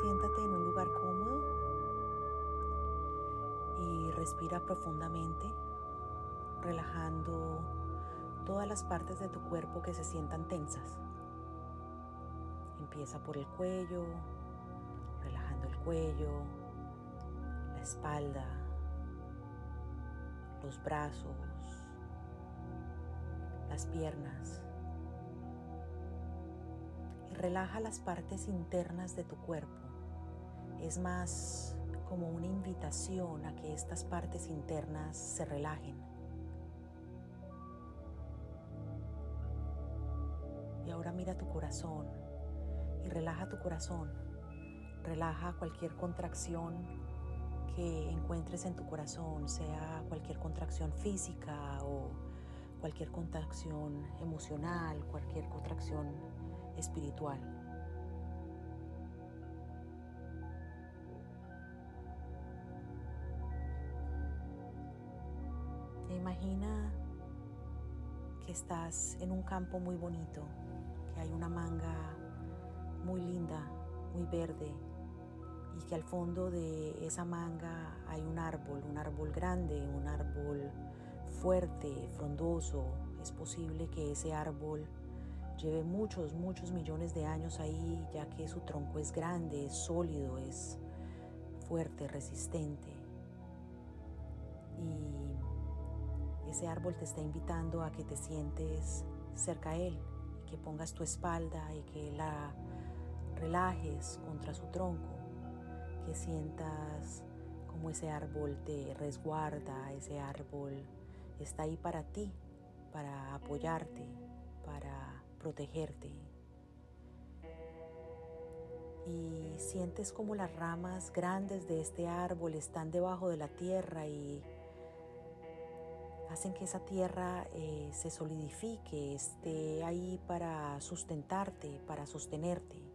Siéntate en un lugar cómodo y respira profundamente, relajando todas las partes de tu cuerpo que se sientan tensas. Empieza por el cuello, relajando el cuello, la espalda, los brazos, las piernas. Y relaja las partes internas de tu cuerpo. Es más como una invitación a que estas partes internas se relajen. Y ahora mira tu corazón y relaja tu corazón. Relaja cualquier contracción que encuentres en tu corazón, sea cualquier contracción física o cualquier contracción emocional, cualquier contracción espiritual. Imagina que estás en un campo muy bonito, que hay una manga muy linda, muy verde, y que al fondo de esa manga hay un árbol, un árbol grande, un árbol fuerte, frondoso. Es posible que ese árbol lleve muchos, muchos millones de años ahí, ya que su tronco es grande, es sólido, es fuerte, resistente. Y ese árbol te está invitando a que te sientes cerca a él, que pongas tu espalda y que la relajes contra su tronco que sientas como ese árbol te resguarda, ese árbol está ahí para ti, para apoyarte, para protegerte. Y sientes como las ramas grandes de este árbol están debajo de la tierra y hacen que esa tierra eh, se solidifique, esté ahí para sustentarte, para sostenerte.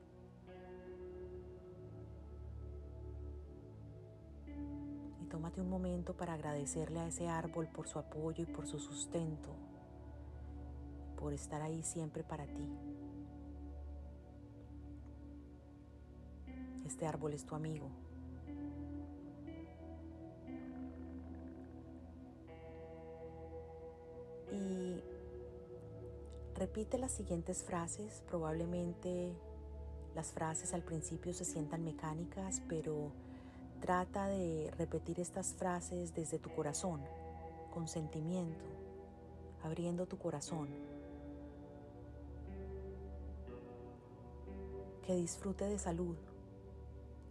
tómate un momento para agradecerle a ese árbol por su apoyo y por su sustento, por estar ahí siempre para ti. Este árbol es tu amigo. Repite las siguientes frases. Probablemente las frases al principio se sientan mecánicas, pero Trata de repetir estas frases desde tu corazón, con sentimiento, abriendo tu corazón. Que disfrute de salud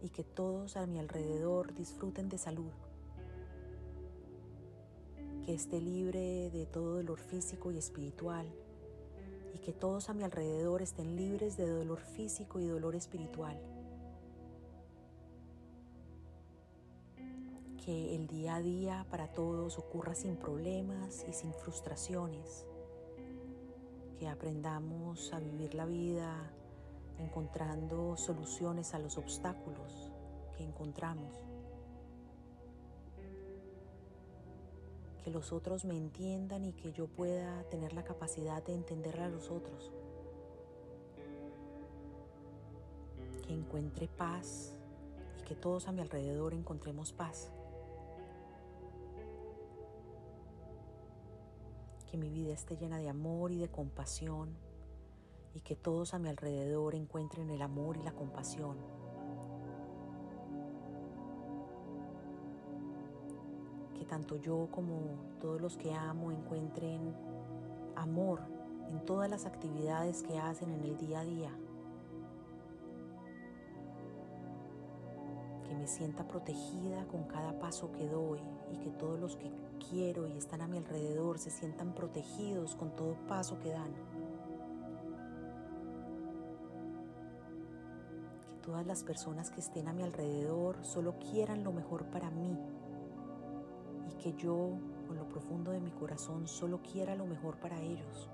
y que todos a mi alrededor disfruten de salud. Que esté libre de todo dolor físico y espiritual que todos a mi alrededor estén libres de dolor físico y dolor espiritual. Que el día a día para todos ocurra sin problemas y sin frustraciones, que aprendamos a vivir la vida encontrando soluciones a los obstáculos que encontramos, que los otros me entiendan y que yo pueda tener la capacidad de entender a los otros, que encuentre paz y que todos a mi alrededor encontremos paz. que mi vida esté llena de amor y de compasión y que todos a mi alrededor encuentren el amor y la compasión. Que tanto yo como todos los que amo encuentren amor en todas las actividades que hacen en el día a día. Que me sienta protegida con cada paso que doy y que todos los que quiero y están a mi alrededor se sientan protegidos con todo paso que dan. Que todas las personas que estén a mi alrededor solo quieran lo mejor para mí que yo, con lo profundo de mi corazón, solo quiera lo mejor para ellos.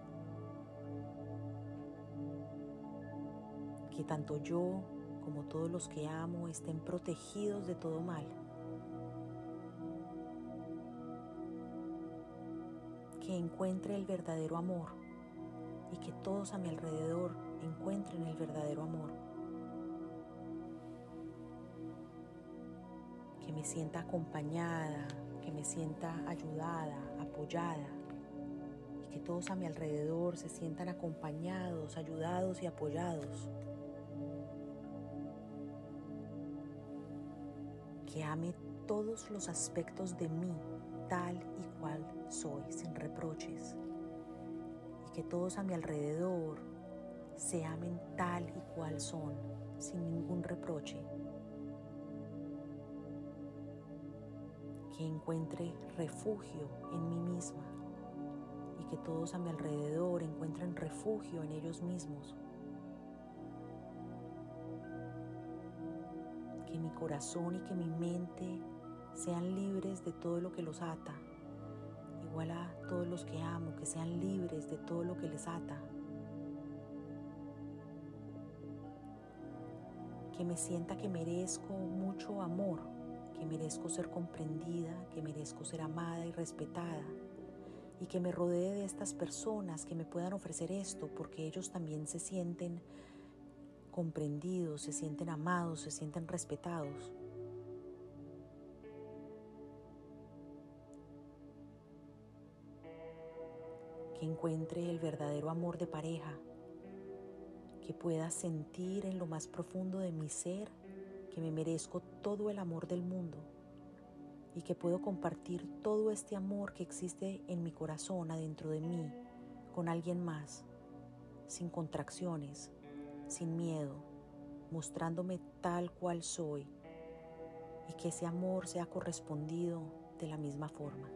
Que tanto yo como todos los que amo estén protegidos de todo mal. que encuentre el verdadero amor y que todos a mi alrededor encuentren el verdadero amor. Que me sienta acompañada, que me sienta ayudada, apoyada y que todos a mi alrededor se sientan acompañados, ayudados y apoyados. Que ame todos los aspectos de mí tal y cual soy, sin reproches. Y que todos a mi alrededor se amen tal y cual son, sin ningún reproche. Que encuentre refugio en mí misma y que todos a mi alrededor encuentren refugio en ellos mismos. Que mi corazón y que mi mente sean libres de todo lo que los ata, igual a todos los que amo, que sean libres de todo lo que les ata. Que me sienta que merezco mucho amor, que merezco ser comprendida, que merezco ser amada y respetada, y que me rodee de estas personas que me puedan ofrecer esto, porque ellos también se sienten comprendidos, se sienten amados, se sienten respetados. que encuentre el verdadero amor de pareja, que pueda sentir en lo más profundo de mi ser que me merezco todo el amor del mundo y que puedo compartir todo este amor que existe en mi corazón adentro de mí con alguien más, sin contracciones, sin miedo, mostrándome tal cual soy y que ese amor sea correspondido de la misma forma.